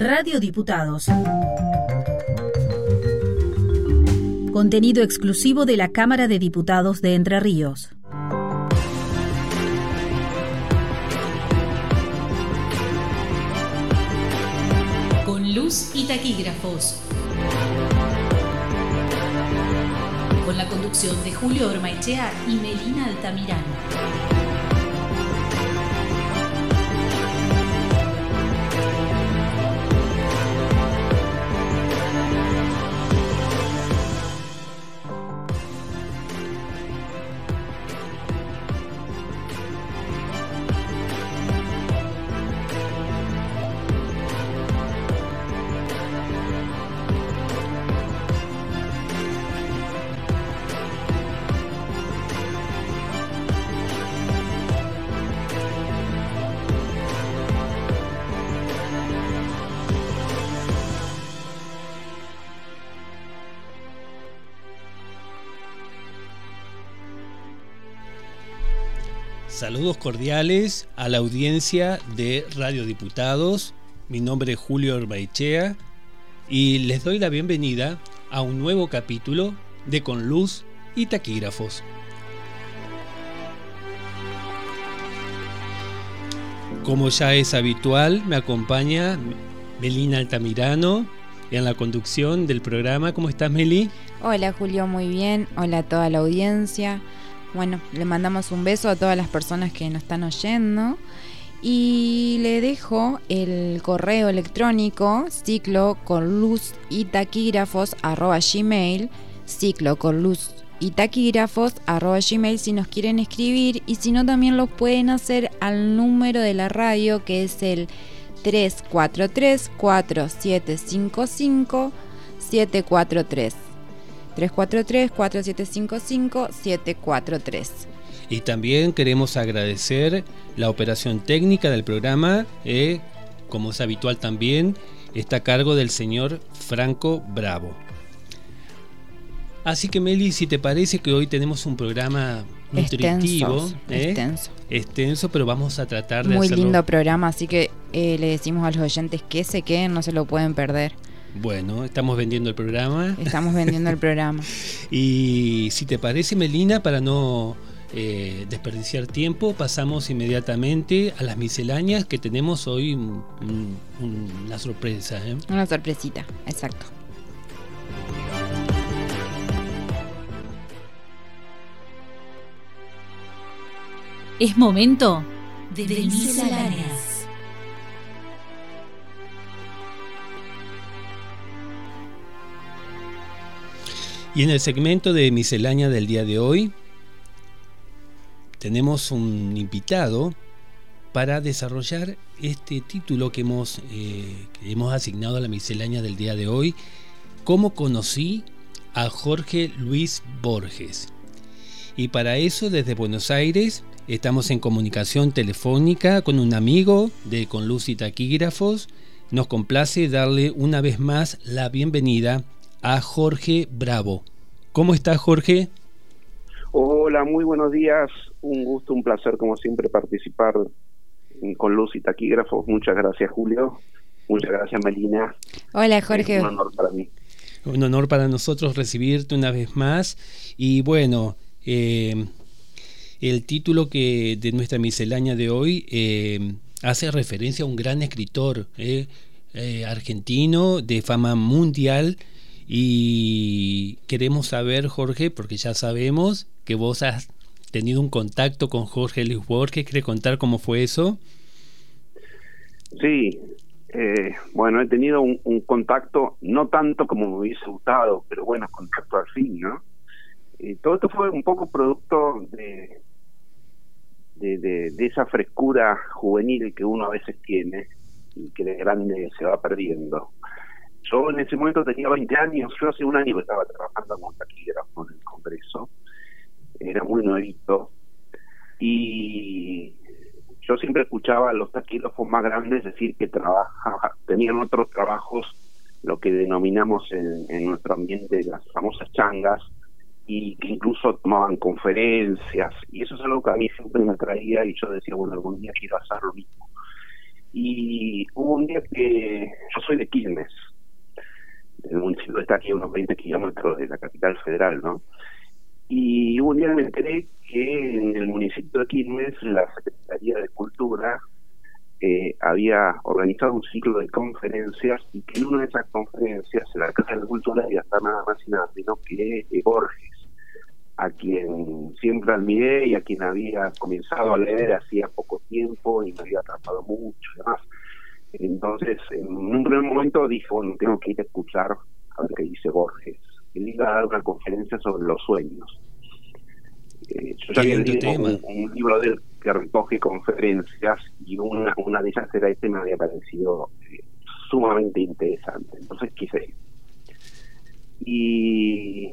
Radio Diputados. Contenido exclusivo de la Cámara de Diputados de Entre Ríos. Con luz y taquígrafos. Con la conducción de Julio Ormaechea y Melina Altamirano. Saludos cordiales a la audiencia de Radio Diputados. Mi nombre es Julio Orbaichea y les doy la bienvenida a un nuevo capítulo de Con Luz y Taquígrafos. Como ya es habitual, me acompaña Melina Altamirano en la conducción del programa. ¿Cómo estás, Meli? Hola, Julio, muy bien. Hola a toda la audiencia. Bueno, le mandamos un beso a todas las personas que nos están oyendo y le dejo el correo electrónico ciclo con luz y taquígrafos arroba gmail, ciclo con luz y taquígrafos arroba gmail si nos quieren escribir y si no también lo pueden hacer al número de la radio que es el 343 4755 743. 343-4755-743. Y también queremos agradecer la operación técnica del programa, eh, como es habitual también, está a cargo del señor Franco Bravo. Así que Meli, si te parece que hoy tenemos un programa nutritivo, eh, extenso, extenso, pero vamos a tratar de muy lindo programa, así que eh, le decimos a los oyentes que se queden, no se lo pueden perder. Bueno, estamos vendiendo el programa. Estamos vendiendo el programa. y si te parece, Melina, para no eh, desperdiciar tiempo, pasamos inmediatamente a las misceláneas que tenemos hoy una sorpresa. ¿eh? Una sorpresita, exacto. Es momento de, de misceláneas. Y en el segmento de miscelánea del día de hoy tenemos un invitado para desarrollar este título que hemos, eh, hemos asignado a la miscelánea del día de hoy, ¿Cómo conocí a Jorge Luis Borges? Y para eso desde Buenos Aires estamos en comunicación telefónica con un amigo de Con Luz y Taquígrafos. Nos complace darle una vez más la bienvenida a Jorge Bravo. ¿Cómo estás, Jorge? Hola, muy buenos días. Un gusto, un placer, como siempre, participar con Luz y Taquígrafos. Muchas gracias, Julio. Muchas gracias, Melina. Hola, Jorge. un honor para mí. Un honor para nosotros recibirte una vez más. Y bueno, eh, el título que de nuestra miscelánea de hoy eh, hace referencia a un gran escritor eh, argentino de fama mundial y queremos saber, Jorge, porque ya sabemos que vos has tenido un contacto con Jorge Luis Borges. ¿Quieres contar cómo fue eso? Sí, eh, bueno, he tenido un, contacto, no tanto como me hubiese gustado, pero bueno, contacto al fin, ¿no? Eh, todo esto fue un poco producto de, de, de, esa frescura juvenil que uno a veces tiene y que de grande se va perdiendo. Yo en ese momento tenía 20 años, yo hace un año que estaba trabajando como taquígrafo en el Congreso, era muy nuevito, y yo siempre escuchaba a los taquígrafos más grandes decir que trabajaban, tenían otros trabajos, lo que denominamos en, nuestro ambiente las famosas changas, y que incluso tomaban conferencias, y eso es algo que a mí siempre me atraía y yo decía, bueno, algún día quiero hacer lo mismo. Y hubo un día que yo soy de Quilmes, el municipio está aquí a unos 20 kilómetros de la capital federal, ¿no? Y un día me enteré que en el municipio de Quilmes la Secretaría de Cultura eh, había organizado un ciclo de conferencias y que en una de esas conferencias en la Casa de Cultura había estar nada más y nada menos que eh, Borges, a quien siempre admiré y a quien había comenzado a leer hacía poco tiempo y me había atrapado mucho y demás. Entonces, en un primer momento dije, bueno, tengo que ir a escuchar a ver qué dice Borges. Él iba a dar una conferencia sobre los sueños. Eh, yo ya había leído un, libro de él que recoge conferencias y una, una de ellas era este, me había parecido eh, sumamente interesante. Entonces quise ir. Y,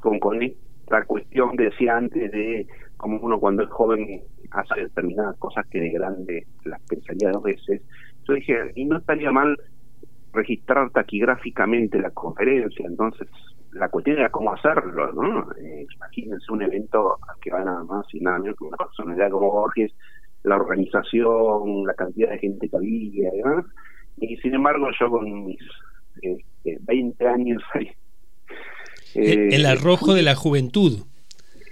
con, con esta cuestión decía antes de cómo uno cuando es joven hace determinadas cosas que de grande las pensaría dos veces, yo dije, y no estaría mal registrar taquigráficamente la conferencia, entonces la cuestión era cómo hacerlo, ¿no? Eh, imagínense un evento que va nada más y nada menos que una personalidad como Borges, la organización, la cantidad de gente que había y demás, y sin embargo yo con mis 20 este, años ahí... el eh, arrojo de la juventud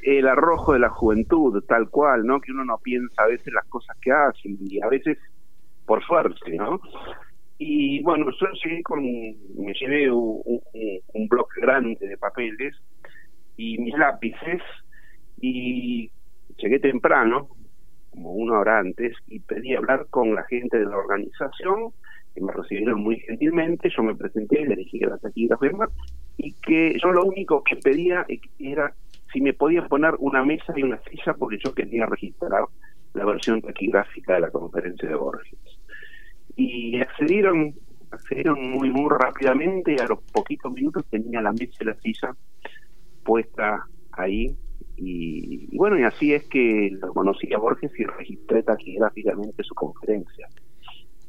el arrojo de la juventud, tal cual, ¿no? Que uno no piensa a veces las cosas que hace y a veces por suerte, ¿no? Y bueno, yo llegué con, me llevé un, un, grande de papeles y mis lápices y llegué temprano, como una hora antes, y pedí hablar con la gente de la organización, que me recibieron muy gentilmente, yo me presenté, le dije que era taquígrafa y que yo lo único que pedía era si me podían poner una mesa y una silla porque yo quería registrar la versión taquigráfica de la conferencia de Borges. Y accedieron, accedieron muy, muy rápidamente, a los poquitos minutos tenía la mesa y la silla puesta ahí. Y, bueno, y así es que lo conocí a Borges y registré taquigráficamente su conferencia.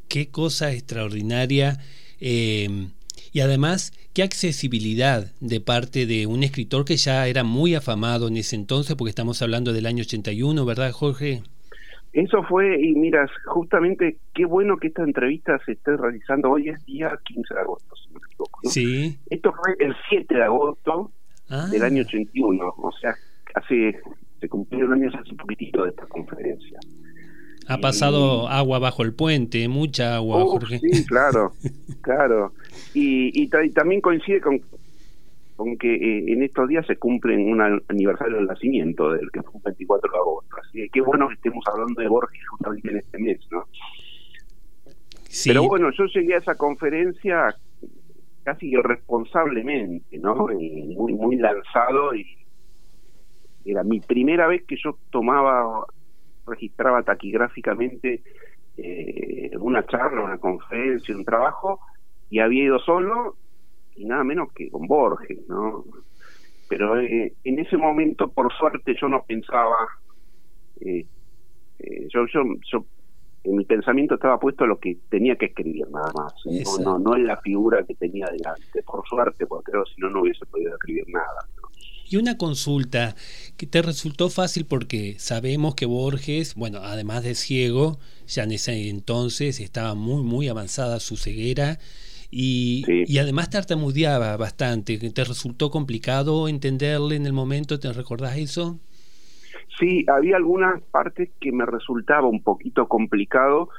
Qué cosa extraordinaria. Eh, y además, qué accesibilidad de parte de un escritor que ya era muy afamado en ese entonces, porque estamos hablando del año 81, ¿verdad, Jorge? Eso fue, y miras, justamente qué bueno que esta entrevista se esté realizando hoy, es día 15 de agosto, si no me equivoco. Sí. Esto fue el 7 de agosto ah. del año 81, o sea, hace, se cumplieron años hace un poquitito de esta conferencia. Ha pasado agua bajo el puente, mucha agua, Jorge. Sí, claro, claro. Y, y, también coincide con, con que eh, en estos días se cumple un aniversario del nacimiento del que fue el 24 de agosto. Así que qué bueno que estemos hablando de Borges justamente en este mes, ¿no? Sí. Pero bueno, yo llegué a esa conferencia casi irresponsablemente, ¿no? muy, muy lanzado y era mi primera vez que yo tomaba, registraba taquigráficamente eh, una charla, una conferencia, un trabajo, y había ido solo y nada menos que con Borges, ¿no? Pero eh, en ese momento, por suerte, yo no pensaba, eh, eh, yo, yo, yo, en mi pensamiento estaba puesto a lo que tenía que escribir, nada más, no, no, no en la figura que tenía delante, por suerte, porque creo que si no, no hubiese podido escribir nada. Y una consulta que te resultó fácil porque sabemos que Borges, bueno, además de ciego, ya en ese entonces estaba muy, muy avanzada su ceguera y, y además tartamudeaba bastante. ¿Te resultó complicado entenderle en el momento? ¿Te recordás eso? Sí, había algunas partes que me resultaba un poquito complicado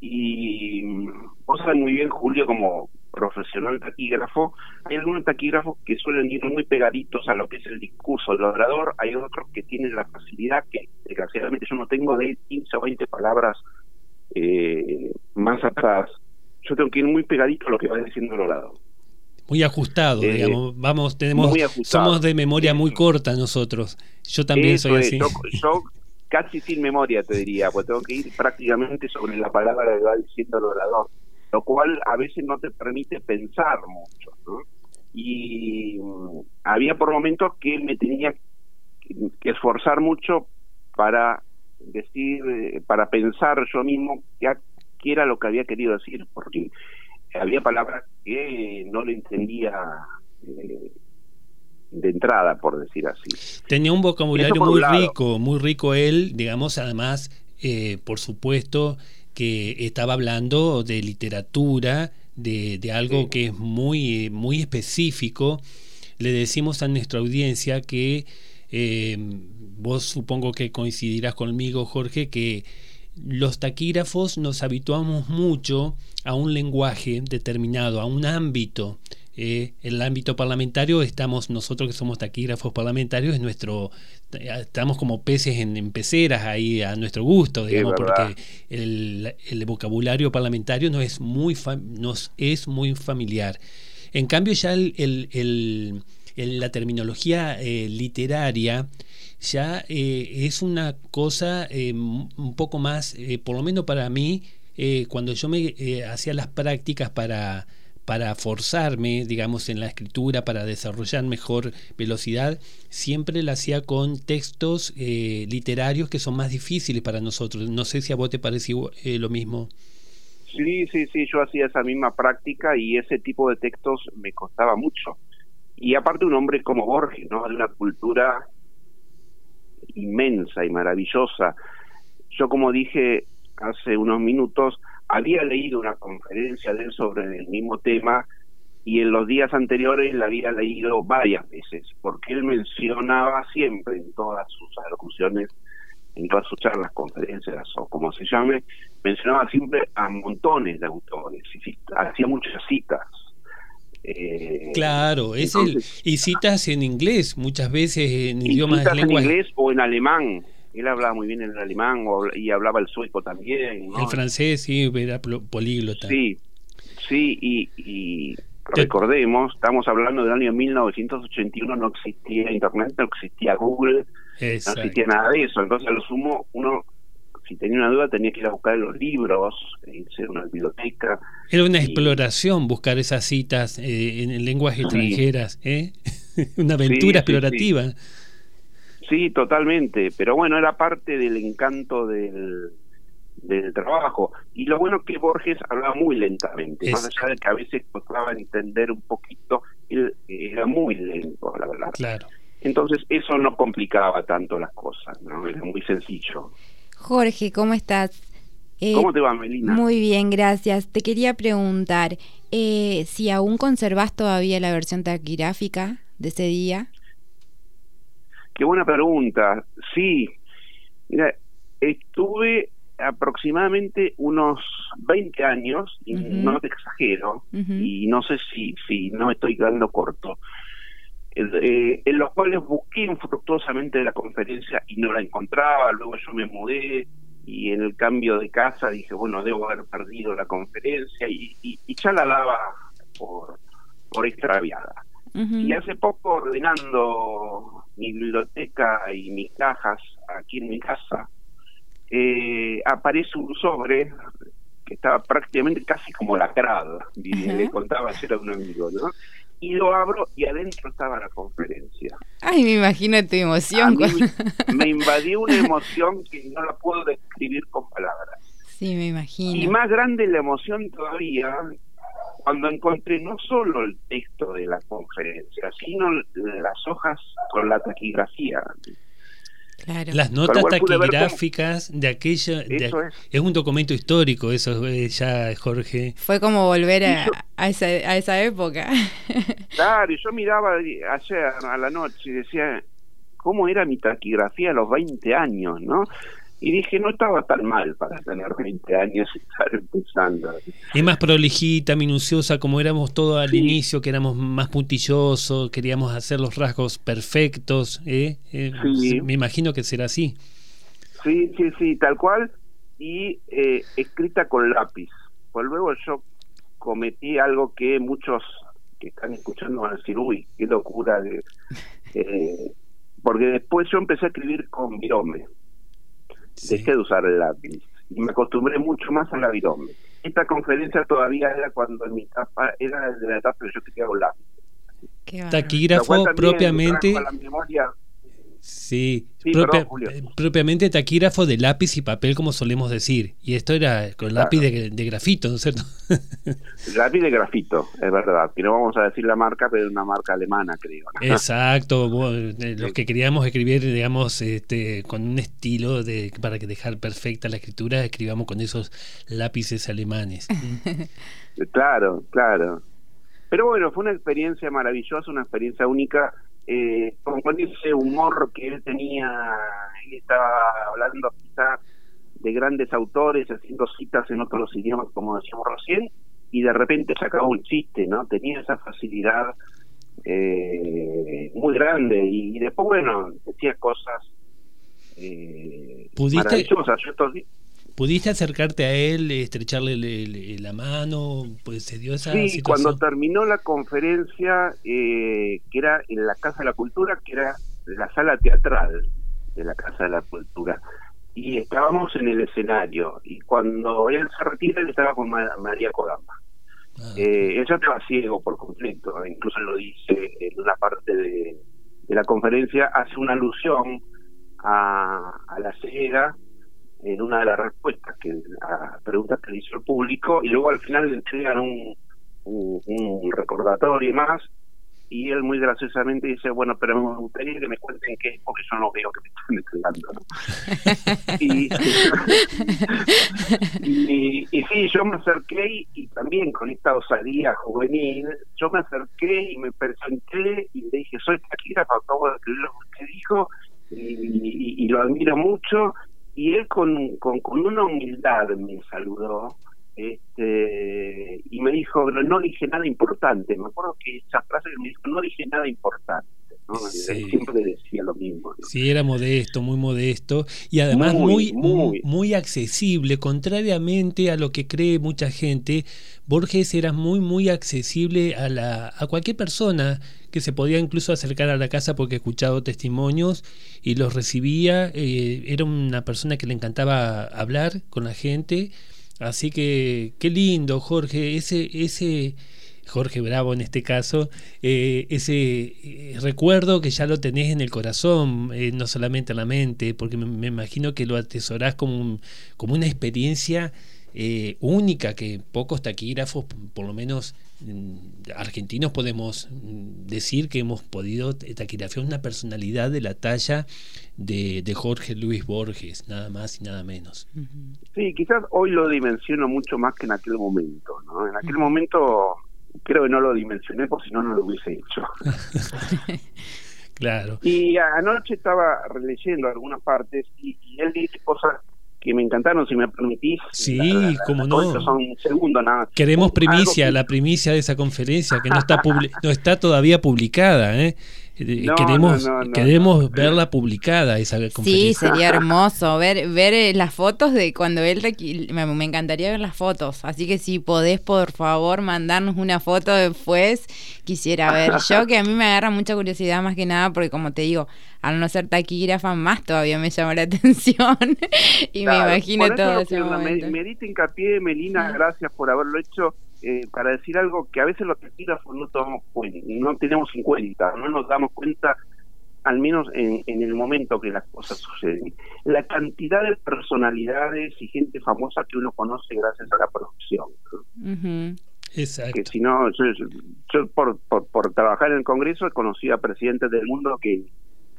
y vos sabés muy bien, Julio, como profesional taquígrafo, hay algunos taquígrafos que suelen ir muy pegaditos a lo que es el discurso del orador, hay otros que tienen la facilidad que desgraciadamente yo no tengo de 15 o 20 palabras eh, más atrás yo tengo que ir muy pegadito a lo que va diciendo el orador. Muy ajustado, eh, digamos. Vamos, tenemos, somos de memoria muy corta nosotros. Yo también soy así. Yo, casi sin memoria te diría, pues tengo que ir prácticamente sobre la palabra que va diciendo el orador, lo cual a veces no te permite pensar mucho. ¿no? Y mm, había por momentos que me tenía que esforzar mucho para decir, eh, para pensar yo mismo qué, lo que había querido decir, porque había palabras que no lo entendía eh, de entrada, por decir así. Tenía un vocabulario muy rico, muy rico él, digamos, además, eh, por supuesto, que estaba hablando de literatura, de, de algo que es muy, muy específico. Le decimos a nuestra audiencia que eh, vos supongo que coincidirás conmigo, Jorge, que los taquígrafos nos habituamos mucho a un lenguaje determinado, a un ámbito. Eh, el ámbito parlamentario estamos nosotros que somos taquígrafos parlamentarios es nuestro estamos como peces en, peceras ahí a nuestro gusto digamos porque el, vocabulario parlamentario no es muy nos es muy familiar en cambio ya el, la terminología eh, literaria ya eh, es una cosa eh, un poco más, eh, por lo menos para mí, cuando yo me hacía las prácticas para, para forzarme, digamos, en la escritura, para desarrollar mejor velocidad, siempre la hacía con textos literarios que son más difíciles para nosotros. No sé si a vos te parece lo mismo. Sí, sí, sí, yo hacía esa misma práctica y ese tipo de textos me costaba mucho. Y aparte un hombre como Borges, ¿no? De una cultura inmensa y maravillosa. Yo, como dije hace unos minutos, había leído una conferencia de él sobre el mismo tema y en los días anteriores la había leído varias veces, porque él mencionaba siempre en todas sus alocuciones, en todas sus charlas, conferencias o como se llame, mencionaba siempre a montones de autores y hacía muchas citas eh, claro, es el, y citas en inglés, muchas veces en idiomas citas en inglés o en alemán. Él hablaba muy bien el alemán y hablaba el sueco también. El francés, sí, era políglota. Sí, sí, y, recordemos, estamos hablando del año 1981, no existía Internet, no existía Google, no existía nada de eso. Entonces, a lo sumo, uno si tenía una duda tenía que ir a buscar los libros, irse a una biblioteca. Era una exploración buscar esas citas eh, en lenguas extranjeras, ¿eh? una aventura explorativa. Sí, totalmente, pero bueno, era parte del encanto del, del trabajo. Y lo bueno es que Borges hablaba muy lentamente, más allá de que a veces costaba entender un poquito, él era muy lento, la verdad. Claro. Entonces eso no complicaba tanto las cosas, ¿no? Era muy sencillo. Jorge, ¿cómo estás? Eh, ¿Cómo te va, Melina? Muy bien, gracias. Te quería preguntar eh, si aún conservas todavía la versión taquigráfica de ese día. Qué buena pregunta. Sí, mira, estuve aproximadamente unos 20 años, y no te exagero, y no sé si, si no me estoy quedando corto, eh, en los cuales busqué infructuosamente la conferencia y no la encontraba, luego yo me mudé y en el cambio de casa dije, bueno, debo haber perdido la conferencia y, ya la daba por, por extraviada. Y hace poco ordenando mi biblioteca y mis cajas aquí en mi casa, eh, aparece un sobre que estaba prácticamente casi como lacrado, y le contaba ayer a un amigo, ¿no? Y lo abro y adentro estaba la conferencia. Ay, me imagino tu emoción. me invadió una emoción que no la puedo describir con palabras. Sí, me imagino. Y más grande la emoción todavía cuando encontré no solo el texto de la conferencia, sino las hojas con la taquigrafía. Las notas taquigráficas de aquella... es. un documento histórico eso eh, ya, Jorge. Fue como volver a, esa, a esa época. Claro, y yo miraba ayer a la noche y decía, ¿cómo era mi taquigrafía a los 20 años, no? Y dije, no estaba tan mal para tener 20 años y estar empezando. Es más prolijita, minuciosa, como éramos todos al inicio, que éramos más puntillosos, queríamos hacer los rasgos perfectos. ¿eh? eh me imagino que será así. Sí, sí, sí, tal cual. Y eh, escrita con lápiz. Pues luego yo cometí algo que muchos que están escuchando van a decir, uy, qué locura. De, eh, porque después yo empecé a escribir con virome dejé de usar el lápiz y me acostumbré mucho más al virome. Esta conferencia todavía era cuando en mi etapa, era de la etapa que yo quería un lápiz. Taquígrafo propiamente. Sí, eh, propiamente taquígrafo de lápiz y papel, como solemos decir. Y esto era con lápiz de, grafito, ¿no es cierto? lápiz de grafito, es verdad. Que no vamos a decir la marca, pero es una marca alemana, creo. Exacto. Eh, los que queríamos escribir, digamos, este, con un estilo de para que dejar perfecta la escritura, escribamos con esos lápices alemanes. claro, claro. Pero bueno, fue una experiencia maravillosa, una experiencia única eh, con ese humor que él tenía, él estaba hablando quizás de grandes autores, haciendo citas en otros idiomas, como decíamos recién, y de repente sacaba un chiste, ¿no? Tenía esa facilidad eh, muy grande, y, después, bueno, decía cosas eh, maravillosas. Yo estos, ¿Pudiste acercarte a él, estrecharle la mano? Pues se dio esa sí, cuando terminó la conferencia, eh, que era en la Casa de la Cultura, que era la sala teatral de la Casa de la Cultura, y estábamos en el escenario, y cuando él se retira, él estaba con María Kodama. Ah, eh, ella estaba ciego por completo, incluso lo dice en una parte de, la conferencia, hace una alusión a, a la ceguera en una de las respuestas que a preguntas que le hizo el público y luego al final le entregan un, un, recordatorio y más y él muy graciosamente dice bueno pero me gustaría que me cuenten qué es porque yo no veo que me están entregando y, y, sí yo me acerqué y, también con esta osadía juvenil yo me acerqué y me presenté y le dije soy taquígrafo acabo de escribir lo que usted dijo y, y, lo admiro mucho y él con, con, una humildad me saludó este, y me dijo, no, dije nada importante. Me acuerdo que esa frase me dijo, no dije nada importante. Siempre decía lo mismo. Sí, era modesto, muy modesto y además muy, muy, muy, accesible, contrariamente a lo que cree mucha gente. Borges era muy, muy accesible a, la, a cualquier persona que se podía incluso acercar a la casa porque he escuchado testimonios y los recibía. Eh, era una persona que le encantaba hablar con la gente. Así que qué lindo, Jorge, ese, ese Jorge Bravo en este caso, eh, ese eh, recuerdo que ya lo tenés en el corazón, no solamente en la mente, porque me, imagino que lo atesorás como, como una experiencia única que pocos taquígrafos, por lo menos argentinos podemos decir que hemos podido taquigrafiar una personalidad de la talla de, Jorge Luis Borges, nada más y nada menos. Sí, quizás hoy lo dimensiono mucho más que en aquel momento, ¿no? En aquel momento creo que no lo dimensioné, porque si no, no lo hubiese hecho. claro. Y anoche estaba releyendo algunas partes y él dice cosas que me encantaron, si me permitís. Sí, como no. Son segundo nada. Queremos primicia, la primicia de esa conferencia, que no está, no está todavía publicada, ¿eh? Queremos queremos verla publicada esa conferencia. Sí, sería hermoso ver ver eh, las fotos de cuando él me, me, encantaría ver las fotos, así que si podés por favor mandarnos una foto después, quisiera ver. Yo que a mí me agarra mucha curiosidad más que nada porque como te digo, al no ser taquígrafa más todavía me llama la atención y me imagino todo ese momento. Me, me hincapié, Melina, gracias por haberlo hecho eh, para decir algo que a veces los taquígrafos no tomamos no tenemos en cuenta, no nos damos cuenta al menos en, el momento que las cosas suceden. La cantidad de personalidades y gente famosa que uno conoce gracias a la producción. Exacto. Que si no, yo, por, por, trabajar en el Congreso he conocido a presidentes del mundo que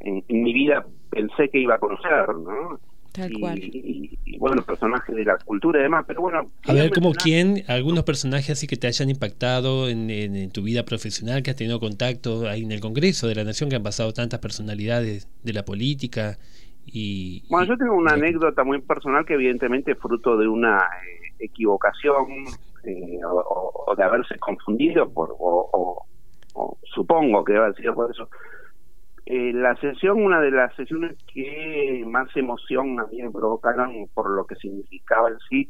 en, en mi vida pensé que iba a conocer, ¿no? Y, bueno, personajes de la cultura y demás, pero bueno. A ver, como quién, algunos personajes así que te hayan impactado en, tu vida profesional, que has tenido contacto ahí en el Congreso de la Nación, que han pasado tantas personalidades de la política. y Bueno, yo tengo una anécdota muy personal que evidentemente es fruto de una eh, equivocación eh, o, de haberse confundido por, o, supongo que debe haber sido por eso eh, la sesión, una de las sesiones que más emoción a mí me provocaron por lo que significaba en sí,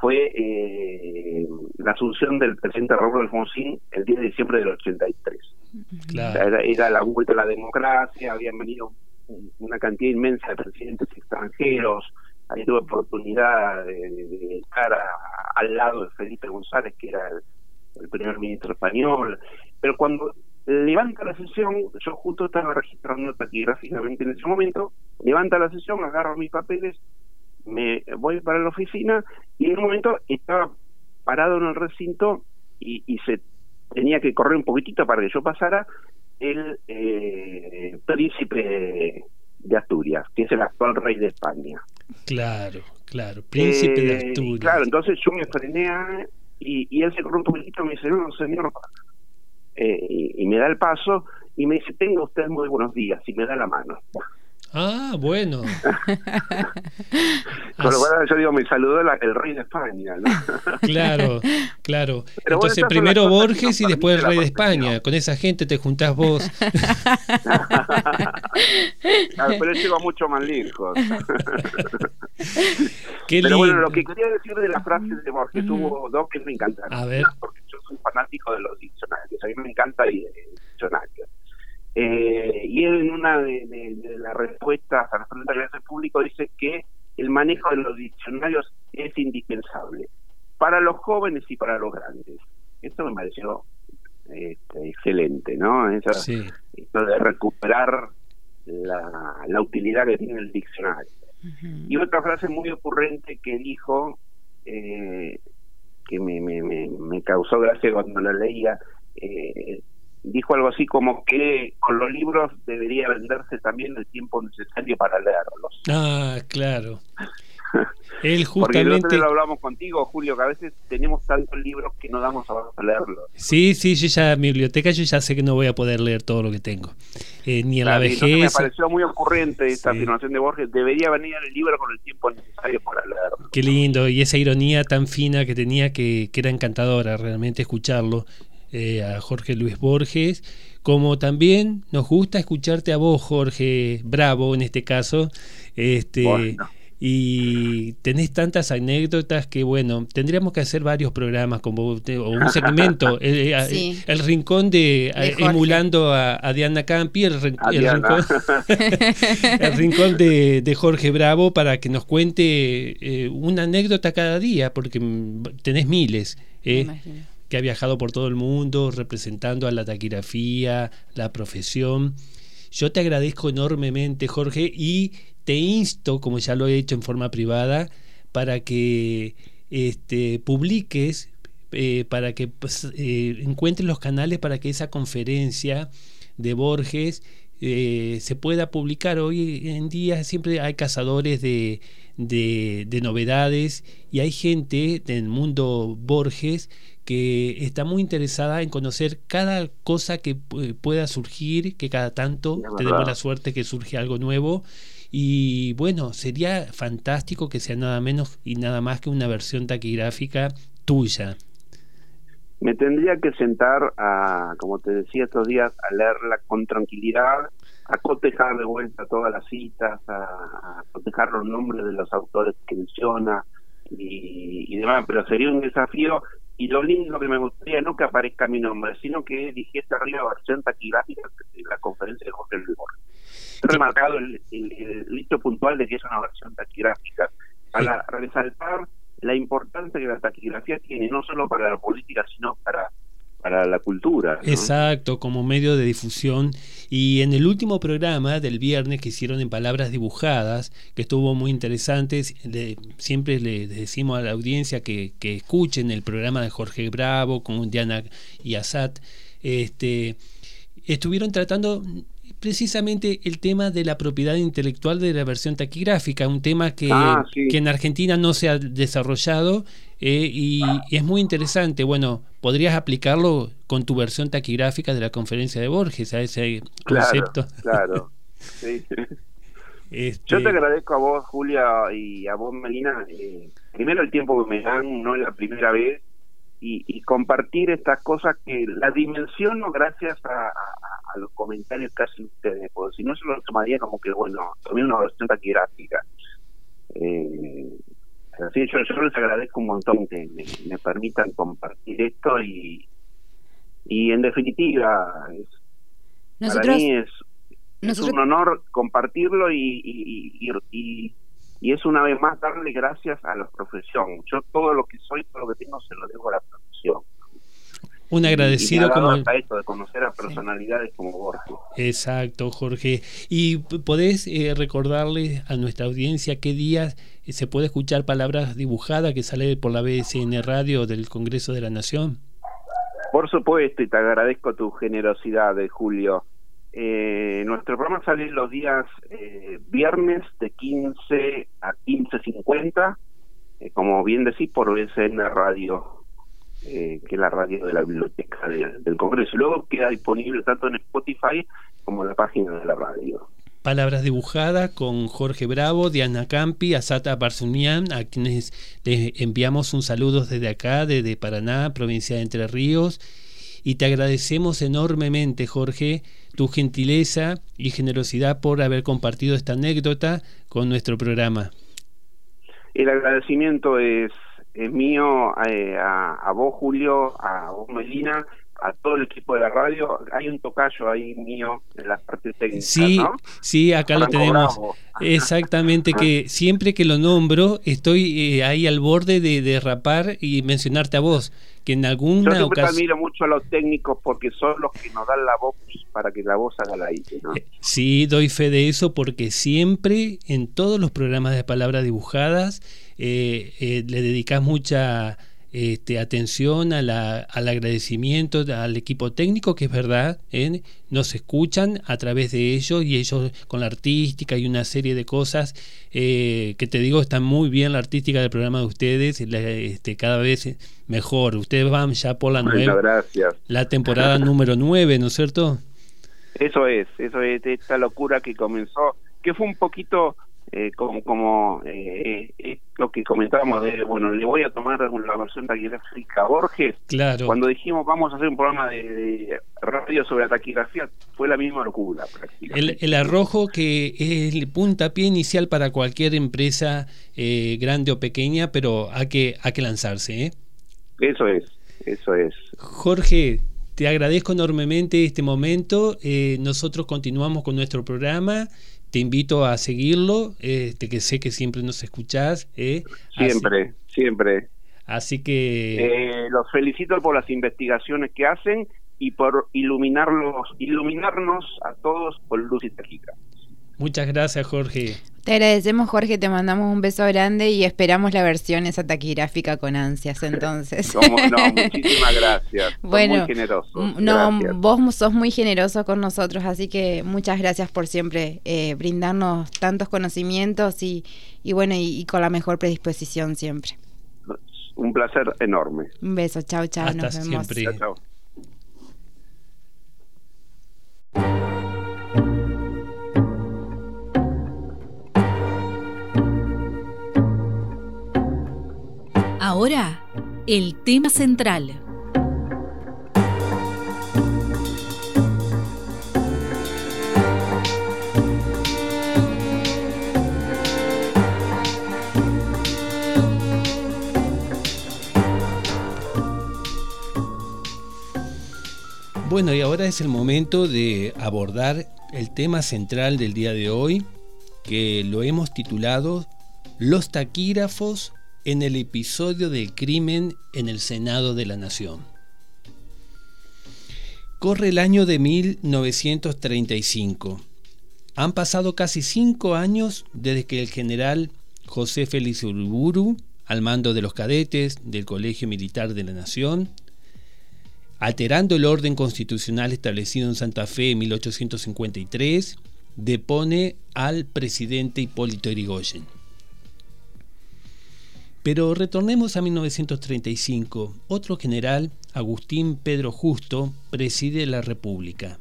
fue eh, la asunción del presidente Raúl Alfonsín el 10 de diciembre del 83. era, la vuelta a la democracia, habían venido una cantidad inmensa de presidentes extranjeros, ahí tuve oportunidad de, estar al lado de Felipe González, que era el primer ministro español, pero cuando levanta la sesión, yo justo estaba registrando taquigráficamente en ese momento, levanta la sesión, agarro mis papeles, me voy para la oficina y en un momento estaba parado en el recinto y, y se tenía que correr un poquitito para que yo pasara el eh, príncipe de Asturias, que es el actual rey de España. Claro, claro, príncipe de Eh, Asturias. Claro, entonces yo me frené a- y, y él se corrió un poquitito y me dice, no, señor, eh, y, y me da el paso y me dice, tenga usted muy buenos días y me da la mano. Ah, bueno. Con lo cual yo digo, me saludó la- el rey de España, ¿no? Claro, claro. Pero Entonces primero Borges y después el rey de España. Con esa gente te juntás vos. Claro, pero él llegó mucho más lejos. Qué Pero bueno, lo que quería decir de las frases de Borges, hubo dos que me encantaron. A ver. Porque yo soy fanático de los diccionarios, a mí me encanta el diccionario. Eh, y él en una de, de- de las respuestas a las preguntas que hace el público dice que el manejo de los diccionarios es indispensable para los jóvenes y para los grandes. Esto me pareció este, excelente, ¿no? Sí. esto de recuperar la, la utilidad que tiene el diccionario. Y otra frase muy ocurrente que dijo, eh, que me, me, me, me causó gracia cuando la leía, eh, dijo algo así como que con los libros debería venderse también el tiempo necesario para leerlos. Ah, claro. Él Porque justamente... día lo hablamos contigo, Julio, que a veces tenemos tantos libros que no damos a leerlos. Sí, sí, yo ya, mi biblioteca, yo ya sé que no voy a poder leer todo lo que tengo. Eh, ni en la Claro, y entonces me vejez. pareció muy ocurrente esta Sí. afirmación de Borges, debería venir el libro con el tiempo necesario para leerlo. Qué lindo, y esa ironía tan fina que tenía que, que era encantadora realmente escucharlo eh, a Jorge Luis Borges, como también nos gusta escucharte a vos, Jorge Bravo en este caso, este Bueno. y tenés tantas anécdotas que bueno, tendríamos que hacer varios programas como o un segmento, el, el- Sí. el rincón de, De eh, Jorge. emulando a, a Diana Campi, el, A el Diana. rincón el rincón de, de Jorge Bravo para que nos cuente eh, una anécdota cada día, porque mm, tenés miles, Me eh, imagino. Que ha viajado por todo el mundo representando a la taquigrafía, la profesión. Yo te agradezco enormemente, Jorge, y te insto, como ya lo he hecho en forma privada, para que este, publiques, eh, para que pues, eh, encuentres los canales para que esa conferencia de Borges eh, se pueda publicar. Hoy en día siempre hay cazadores de, de, de novedades y hay gente del mundo Borges que está muy interesada en conocer cada cosa que pu- pueda surgir, que cada tanto tenemos la suerte que surge algo nuevo. Y bueno, sería fantástico que sea nada menos y nada más que una versión taquigráfica tuya. Me tendría que sentar a, como te decía estos días, a leerla con tranquilidad, a cotejar de vuelta todas las citas, a, a cotejar los nombres de los autores que menciona y, y demás, pero sería un desafío y lo lindo que me gustaría no que aparezca mi nombre, sino que dijese arriba versión taquigráfica de la conferencia de Jorge Luis Borges. He remarcado el, el, el hecho puntual de que es una versión taquigráfica. Para resaltar la importancia que la taquigrafía tiene no solo para la política sino para para la cultura ¿no? Exacto, como medio de difusión. Y en el último programa del viernes que hicieron en Palabras Dibujadas, que estuvo muy interesante, le- siempre le decimos a la audiencia que, que escuchen el programa de Jorge Bravo con Diana y Asat. Este, estuvieron tratando precisamente el tema de la propiedad intelectual de la versión taquigráfica, un tema que, Ah, sí. que en Argentina no se ha desarrollado eh, y, y es muy interesante. Bueno, podrías aplicarlo con tu versión taquigráfica de la conferencia de Borges, a ese claro concepto. claro Sí. Este, yo te agradezco a vos Julia y a vos Melina eh, primero el tiempo que me dan no es la primera vez y, y compartir estas cosas que la dimensiono gracias a, a- a los comentarios que hacen ustedes porque si no se lo tomaría como que bueno tomé una versión taquigráfica eh, así yo, yo les agradezco un montón que me, me permitan compartir esto y y en definitiva es, para mí es, es un honor compartirlo y, y, y, y- y es una vez más darle gracias a la profesión. Yo todo lo que soy, todo lo que tengo, se lo debo a la profesión. Un agradecido como... esto de conocer a personalidades como Jorge. Exacto, Jorge. ¿Y podés eh, recordarle a nuestra audiencia qué días eh, se puede escuchar palabras dibujadas que sale por la BSN Radio del Congreso de la Nación? Por supuesto, y te agradezco tu generosidad, eh, Julio. Eh, nuestro programa sale los días eh, viernes de 15 a 15.50, eh, como bien decís, por BSN Radio, que es la radio de la biblioteca del Congreso. Luego queda disponible tanto en Spotify como en la página de la radio. Palabras dibujadas con Jorge Bravo, Diana Campi, Asata Barzunian, a quienes les enviamos un saludo desde acá, desde Paraná, provincia de Entre Ríos. Y te agradecemos enormemente, Jorge, tu gentileza y generosidad por haber compartido esta anécdota con nuestro programa. El agradecimiento es, mío eh, a, vos, Julio, a vos, Melina, a todo el equipo de la radio. Hay un tocayo ahí mío en la parte técnica. Sí, sí, acá lo tenemos. Exactamente, que siempre que lo nombro estoy eh, ahí al borde de derrapar y mencionarte a vos que en alguna Yo siempre admiro mucho a los técnicos porque son los que nos dan la voz para que la voz haga la aire, ¿no? Eh, sí, doy fe de eso porque siempre en todos los programas de palabras dibujadas eh, eh, le dedicas mucha este, atención al agradecimiento al equipo técnico, que es verdad, ¿eh? nos escuchan a través de ellos y ellos con la artística y una serie de cosas eh, que te digo, están muy bien la artística del programa de ustedes, este, cada vez mejor. Ustedes van ya por la nueva, la temporada número 9, ¿no es cierto? Eso es, eso es esta locura que comenzó, que fue un poquito eh, como, como eh, eh, lo que comentábamos de, bueno, le voy a tomar la versión taquigráfica a Borges. Claro. Cuando dijimos vamos a hacer un programa de, radio sobre la taquigrafía, fue la misma locura. El, el arrojo que es el puntapié inicial para cualquier empresa grande o pequeña, pero hay que, hay que lanzarse. Eso es, eso es. Jorge, te agradezco enormemente este momento. nosotros continuamos con nuestro programa te invito a seguirlo, este, que sé que siempre nos escuchás. ¿eh? Siempre, siempre. Así que... Eh, los felicito por las investigaciones que hacen y por iluminarlos, iluminarnos a todos con luz y taquígrafos. Muchas gracias, Jorge. Te agradecemos, Jorge, te mandamos un beso grande y esperamos la versión esa taquigráfica con ansias, entonces. no, muchísimas gracias. Bueno, muy generoso. No, vos sos muy generoso con nosotros, así que muchas gracias por siempre eh, brindarnos tantos conocimientos y, y bueno, y, con la mejor predisposición siempre. Un placer enorme. Un beso, chao, chao, nos vemos. Siempre. Chao, chao. Ahora, el tema central. Bueno, y ahora es el momento de abordar el tema central del día de hoy, que lo hemos titulado Los taquígrafos en el episodio del crimen en el Senado de la Nación. Corre el año de 1935. Han pasado casi cinco años desde que el general José Félix Urburu, al mando de los cadetes del Colegio Militar de la Nación, alterando el orden constitucional establecido en Santa Fe en 1853, depone al presidente Hipólito Yrigoyen. Pero retornemos a 1935. Otro general, Agustín Pedro Justo, preside la República.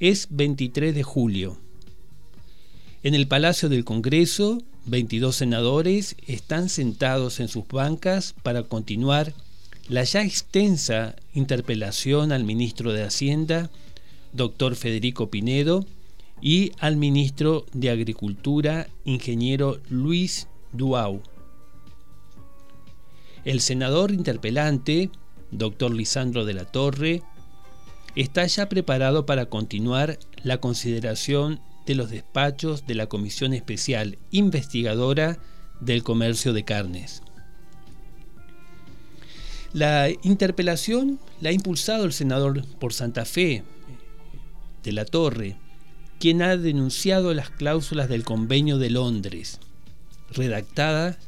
Es 23 de julio. En el Palacio del Congreso, 22 senadores están sentados en sus bancas para continuar la ya extensa interpelación al ministro de Hacienda, doctor Federico Pinedo, y al ministro de Agricultura, ingeniero Luis Duau. El senador interpelante, doctor Lisandro de la Torre, está ya preparado para continuar la consideración de los despachos de la Comisión Especial Investigadora del Comercio de Carnes. La interpelación la ha impulsado el senador por Santa Fe de la Torre, quien ha denunciado las cláusulas del Convenio de Londres, redactadas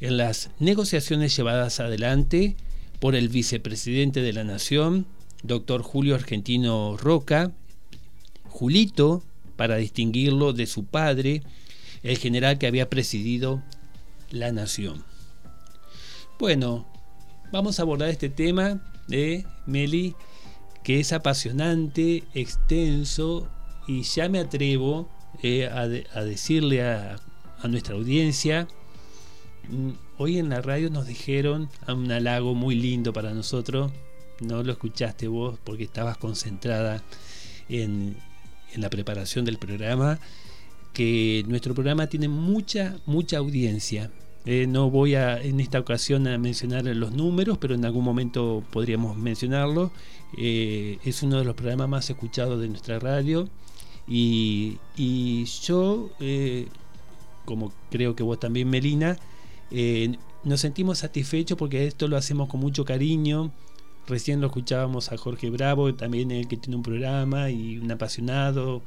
en las negociaciones llevadas adelante por el vicepresidente de la Nación, doctor Julio Argentino Roca, Julito, para distinguirlo de su padre, el general que había presidido la Nación. Bueno, vamos a abordar este tema de Meli, que es apasionante, extenso, y ya me atrevo eh, a, decirle a, nuestra audiencia, hoy en la radio nos dijeron un halago muy lindo para nosotros, no lo escuchaste vos porque estabas concentrada en, en la preparación del programa, que nuestro programa tiene mucha, mucha audiencia. Eh, no voy a en esta ocasión a mencionar los números, pero en algún momento podríamos mencionarlo. Eh, es uno de los programas más escuchados de nuestra radio. Y, yo, eh, como creo que vos también, Melina, nos sentimos satisfechos porque esto lo hacemos con mucho cariño. Recién lo escuchábamos a Jorge Bravo, también él que tiene un programa y un apasionado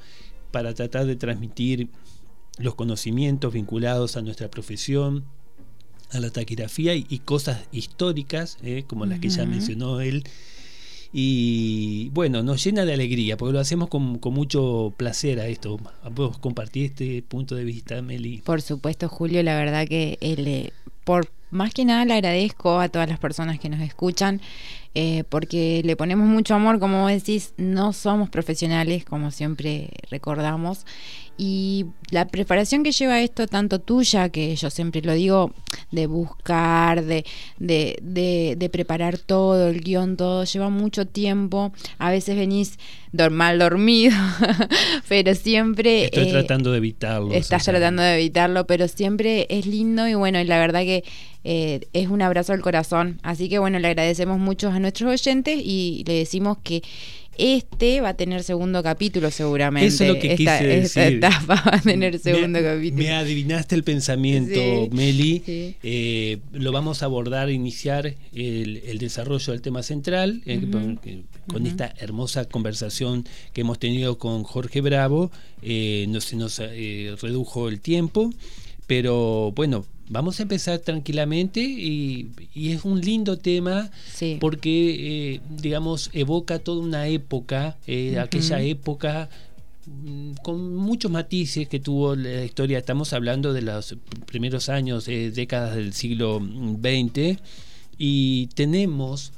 para tratar de transmitir los conocimientos vinculados a nuestra profesión, a la taquigrafía y, cosas históricas, eh, como las que ya mencionó él. Y bueno, nos llena de alegría, porque lo hacemos con, mucho placer a esto. ¿Puedo compartir este punto de vista, Meli? Por supuesto, Julio, la verdad que él, eh, por más que nada le agradezco a todas las personas que nos escuchan, eh, porque le ponemos mucho amor, como decís, no somos profesionales, como siempre recordamos, y la preparación que lleva esto, tanto tuya, que yo siempre lo digo, de buscar, de, de, de, preparar todo, el guion, todo, lleva mucho tiempo. A veces venís mal dormido, pero siempre... Estoy eh, tratando de evitarlo. Estás tratando de evitarlo, pero siempre es lindo y bueno, y la verdad que eh, es un abrazo al corazón. Así que bueno, le agradecemos mucho a nuestros oyentes y le decimos que este va a tener segundo capítulo seguramente. Eso es lo que esta, quise etapa va a tener segundo capítulo. Me adivinaste el pensamiento, Meli. Eh, lo vamos a abordar, iniciar el, desarrollo del tema central eh, con, esta hermosa conversación que hemos tenido con Jorge Bravo. Eh, no se nos redujo el tiempo, pero bueno, vamos a empezar tranquilamente y, es un lindo tema porque, eh, digamos, evoca toda una época, eh, aquella época mm, con muchos matices que tuvo la historia. Estamos hablando de los primeros años, eh, décadas del siglo XX y tenemos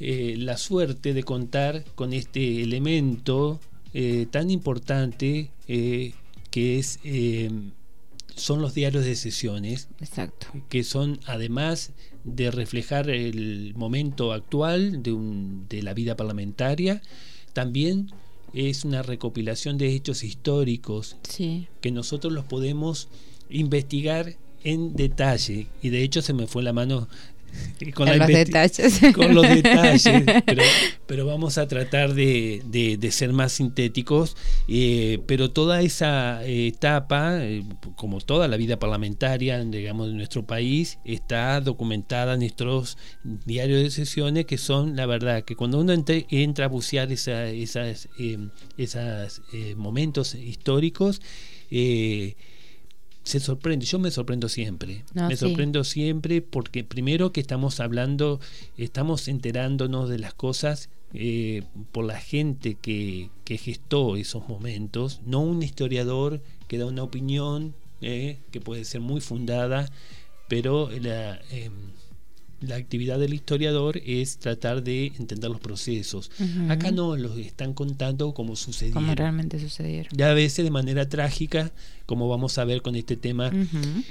la suerte de contar con este elemento tan importante que es son los diarios de sesiones. Exacto. Que son, además de reflejar el momento actual de, un, de la vida parlamentaria, también es una recopilación de hechos históricos que nosotros los podemos investigar en detalle. Y de hecho se me fue la mano con los detalles. Con los detalles, pero, vamos a tratar de, ser más sintéticos. Eh, pero toda esa etapa, eh, como toda la vida parlamentaria, digamos, de nuestro país, está documentada en nuestros diarios de sesiones, que son, la verdad, que cuando uno entra a bucear esa, eh, esos momentos históricos, se sorprende, yo me sorprendo siempre, me sorprendo siempre porque primero que estamos hablando, estamos enterándonos de las cosas eh, por la gente que, que, gestó esos momentos, no un historiador que da una opinión eh, que puede ser muy fundada, pero la, em, la actividad del historiador es tratar de entender los procesos. Acá no, los están contando como sucedieron. Como realmente sucedieron. Y a veces de manera trágica, como vamos a ver con este tema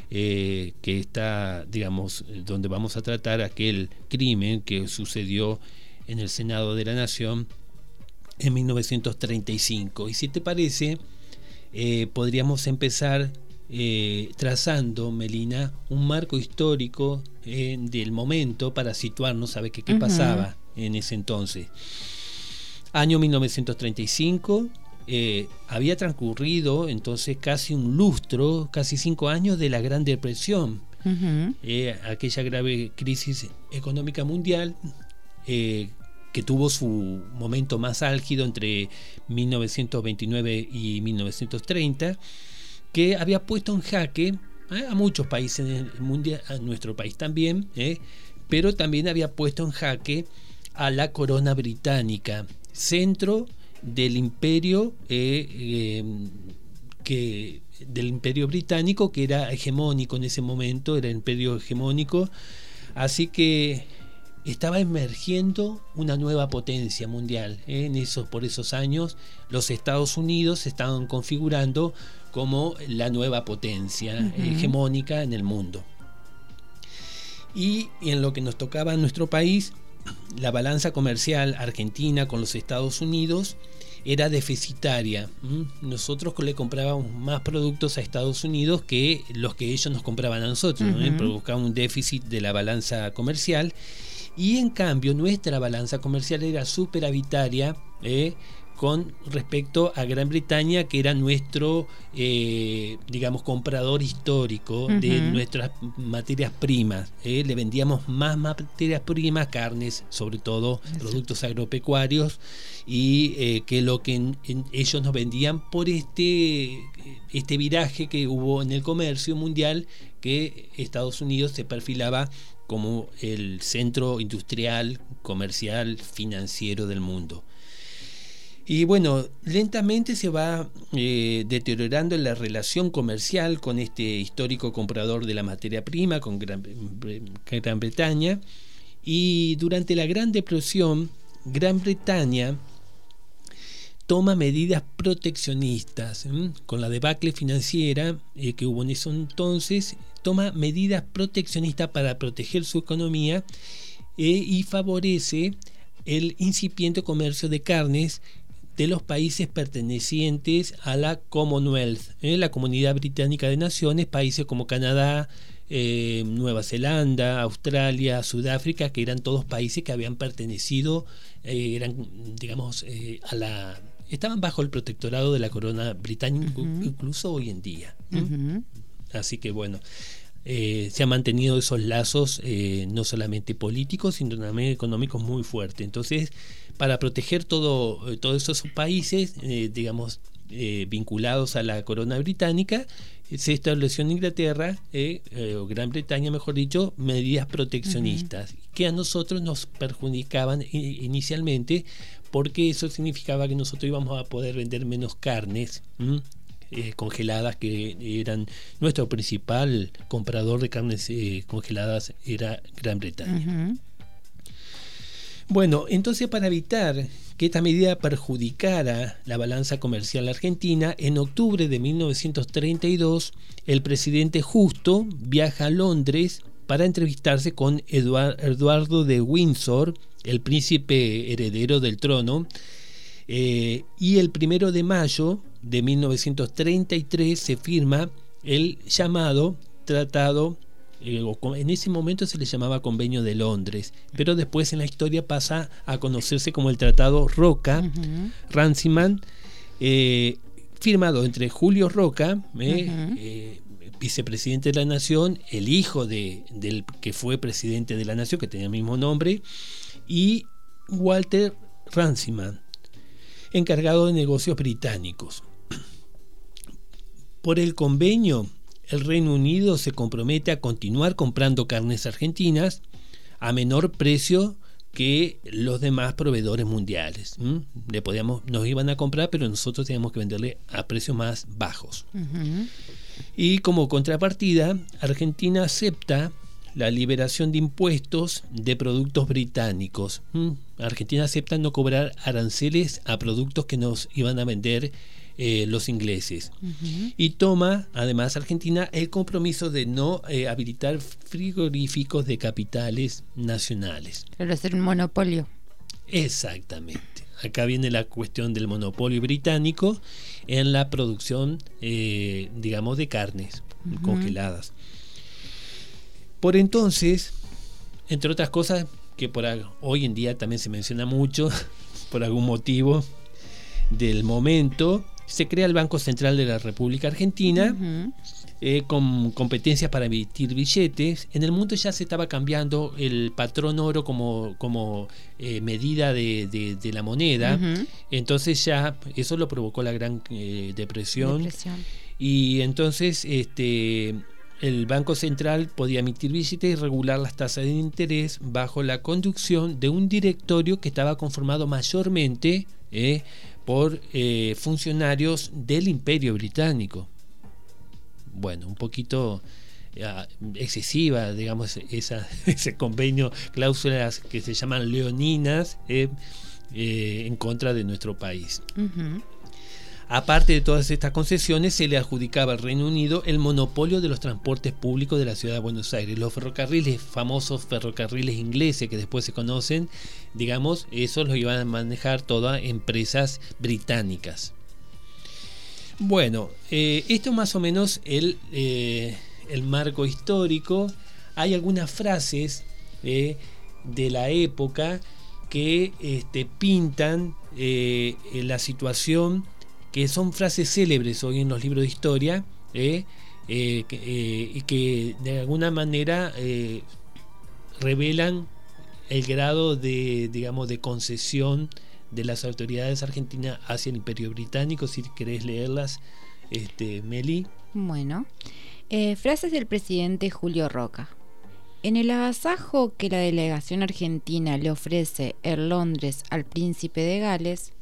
eh, que está, digamos, donde vamos a tratar aquel crimen que sucedió en el Senado de la Nación en 1935. Y si te parece, eh, podríamos empezar eh, trazando, Melina, un marco histórico eh, del momento para situarnos, sabe qué pasaba en ese entonces. Año 1935, eh, había transcurrido entonces casi un lustro, casi cinco años de la Gran Depresión. eh, aquella grave crisis económica mundial eh, que tuvo su momento más álgido entre 1929 y 1930, que había puesto en jaque ¿eh? a muchos países mundial, a nuestro país también, pero también había puesto en jaque a la corona británica, centro del imperio que del imperio británico que era hegemónico en ese momento, era el imperio hegemónico, así que estaba emergiendo una nueva potencia mundial. ¿eh? En esos, por esos años los Estados Unidos estaban configurando como la nueva potencia hegemónica en el mundo. Y en lo que nos tocaba a nuestro país, la balanza comercial argentina con los Estados Unidos era deficitaria. Nosotros le comprábamos más productos a Estados Unidos que los que ellos nos compraban a nosotros. Uh un déficit de la balanza comercial. Y en cambio nuestra balanza comercial era superavitaria ¿eh? Con respecto a Gran Bretaña, que era nuestro, eh, digamos, comprador histórico de nuestras materias primas. ¿eh? Le vendíamos más materias primas, carnes, sobre todo productos agropecuarios, y eh, que lo que ellos nos vendían por este, este viraje que hubo en el comercio mundial, que Estados Unidos se perfilaba como el centro industrial, comercial, financiero del mundo. Y bueno, lentamente se va eh, deteriorando la relación comercial con este histórico comprador de la materia prima, con Gran, Bretaña. Y durante la Gran Depresión, Gran Bretaña toma medidas proteccionistas. Con la debacle financiera eh, que hubo en ese entonces, toma medidas proteccionistas para proteger su economía eh, y favorece el incipiente comercio de carnes de los países pertenecientes a la Commonwealth, ¿eh? la Comunidad Británica de Naciones, países como Canadá, eh, Nueva Zelanda, Australia, Sudáfrica, que eran todos países que habían pertenecido, eh, eran, digamos, a la estaban bajo el protectorado de la corona británica, incluso hoy en día. Así que bueno, se han mantenido esos lazos no solamente políticos, sino también económicos muy fuertes. Entonces, para proteger todo, eh, todos esos países, eh, digamos, eh, vinculados a la corona británica, se estableció en Inglaterra, o Gran Bretaña mejor dicho, medidas proteccionistas, que a nosotros nos perjudicaban inicialmente porque eso significaba que nosotros íbamos a poder vender menos carnes. congeladas que eran nuestro principal comprador de carnes congeladas era Gran Bretaña. Bueno, entonces para evitar que esta medida perjudicara la balanza comercial argentina, en octubre de 1932 el presidente Justo viaja a Londres para entrevistarse con Eduardo de Windsor, el príncipe heredero del trono, eh, y el primero de mayo de 1933 se firma el llamado Tratado eh, en ese momento se le llamaba Convenio de Londres, pero después en la historia pasa a conocerse como el Tratado Roca, Ranciman, eh, firmado entre Julio Roca, eh, vicepresidente de la Nación, el hijo de, del que fue presidente de la Nación, que tenía el mismo nombre, y Walter Ranciman, encargado de negocios británicos. Por el convenio, el Reino Unido se compromete a continuar comprando carnes argentinas a menor precio que los demás proveedores mundiales. Le podíamos, nos iban a comprar, pero nosotros teníamos que venderle a precios más bajos. Y como contrapartida, Argentina acepta la liberación de impuestos de productos británicos. Argentina acepta no cobrar aranceles a productos que nos iban a vender eh, los ingleses. Y toma, además, Argentina el compromiso de no eh, habilitar frigoríficos de capitales nacionales. Pero hacer un monopolio. Exactamente. Acá viene la cuestión del monopolio británico en la producción, eh, digamos, de carnes congeladas. Por entonces, entre otras cosas, que por hoy en día también se menciona mucho, por algún motivo del momento, se crea el Banco Central de la República Argentina, eh, con competencias para emitir billetes. En el mundo ya se estaba cambiando el patrón oro como, como eh, medida de, la moneda. Entonces ya eso lo provocó la Gran eh, Depresión. Depresión. Y entonces este, el Banco Central podía emitir billetes y regular las tasas de interés bajo la conducción de un directorio que estaba conformado mayormente por funcionarios del Imperio Británico bueno, un poquito ah, excesiva, digamos, esa, ese convenio, cláusulas que se llaman leoninas eh, eh, en contra de nuestro país. Aparte de todas estas concesiones, se le adjudicaba al Reino Unido el monopolio de los transportes públicos de la ciudad de Buenos Aires. Los ferrocarriles, famosos ferrocarriles ingleses que después se conocen, digamos, esos los iban a manejar todas empresas británicas. Bueno, eh, esto más o menos el, eh, el marco histórico. Hay algunas frases eh, de la época que este, pintan la situación, que son frases célebres hoy en los libros de historia, y que de alguna manera revelan el grado de, digamos, de concesión de las autoridades argentinas hacia el Imperio Británico, si querés leerlas, este, Meli. Bueno, eh, frases del presidente Julio Roca. En el agasajo que la delegación argentina le ofrece en Londres al príncipe de Gales,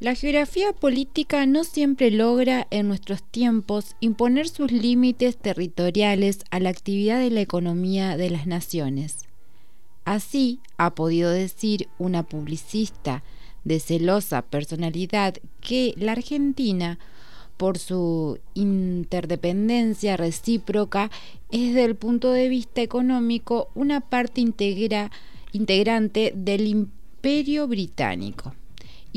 la geografía política no siempre logra en nuestros tiempos imponer sus límites territoriales a la actividad de la economía de las naciones. Así ha podido decir una publicista de celosa personalidad que la Argentina, por su interdependencia recíproca, es desde el punto de vista económico una parte integrante del imperio británico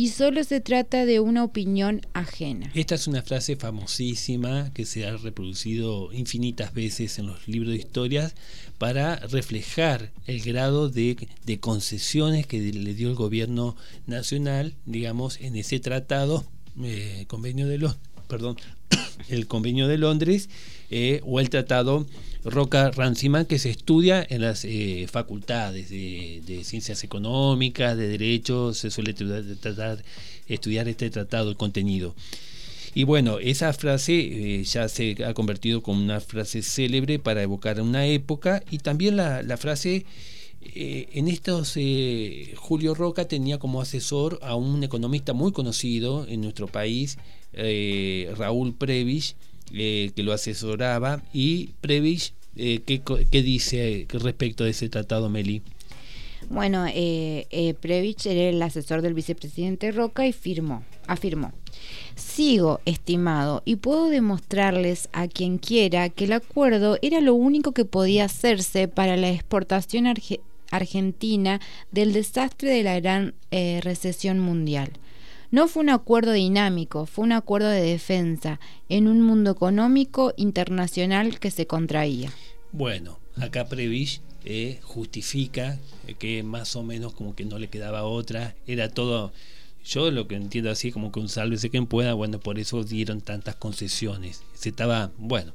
y solo se trata de una opinión ajena. Esta es una frase famosísima que se ha reproducido infinitas veces en los libros de historias para reflejar el grado de, concesiones que le dio el gobierno nacional, digamos, en ese tratado, eh, convenio de los, perdón, el convenio de Londres eh, o el tratado Roca Ranciman que se estudia en las eh, facultades de, ciencias económicas, de derecho, se suele tratar, estudiar este tratado, el contenido. Y bueno, esa frase eh, ya se ha convertido como una frase célebre para evocar una época y también la, frase, en estos, Julio Roca tenía como asesor a un economista muy conocido en nuestro país, Raúl Previs, eh, que lo asesoraba. Y Previch, eh, ¿qué, dice respecto de ese tratado, Meli? Bueno, eh, eh, Previch era el asesor del vicepresidente Roca y firmó, afirmó. Sigo, estimado, y puedo demostrarles a quien quiera que el acuerdo era lo único que podía hacerse para la exportación argentina del desastre de la gran recesión mundial. No fue un acuerdo dinámico, fue un acuerdo de defensa en un mundo económico internacional que se contraía. Bueno, acá Prevish eh, justifica que más o menos como que no le quedaba otra, era todo yo lo que entiendo así como que un sálvese quien pueda, bueno, por eso dieron tantas concesiones. Se estaba, bueno,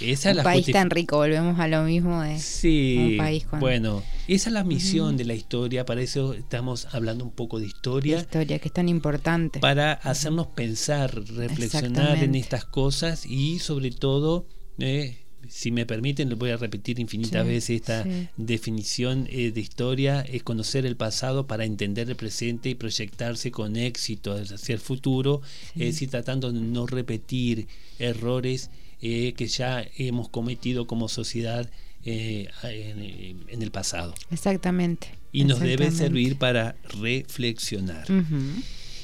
un país tan rico, volvemos a lo mismo de sí, país Bueno, esa es la misión de la historia, para eso estamos hablando un poco de historia. historia, que es tan importante. Para hacernos pensar, reflexionar en estas cosas y sobre todo... Eh, si me permiten, les voy a repetir infinitas veces esta definición eh, de historia, es conocer el pasado para entender el presente y proyectarse con éxito hacia el futuro, es decir, tratando de no repetir errores eh, que ya hemos cometido como sociedad eh, en, el pasado. Exactamente. Y nos debe servir para reflexionar.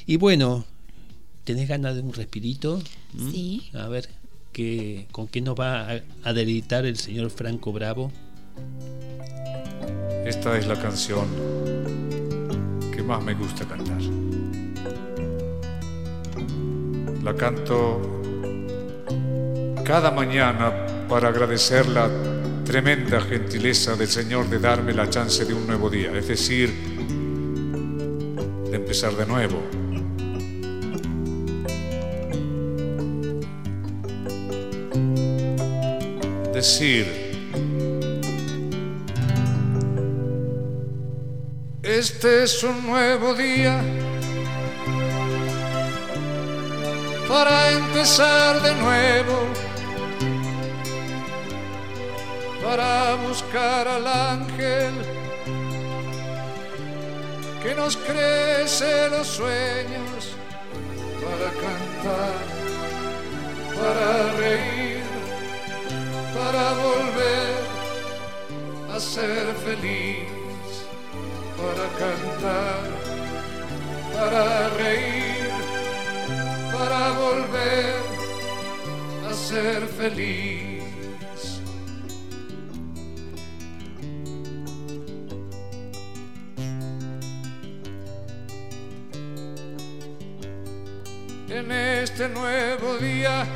Y bueno, ¿tenés ganas de un respirito? ¿Mm? Sí. A ver, ¿qué, ¿con qué nos va a, a deleitar el señor Franco Bravo? Esta es la canción que más me gusta cantar. La canto cada mañana para agradecer la tremenda gentileza del Señor de darme la chance de un nuevo día, es decir, de empezar de nuevo. decir, este es un nuevo día para empezar de nuevo, para buscar al ángel que nos crece los sueños, para cantar, para reír, para volver a ser feliz, para cantar, para reír para volver a ser feliz. Este nuevo día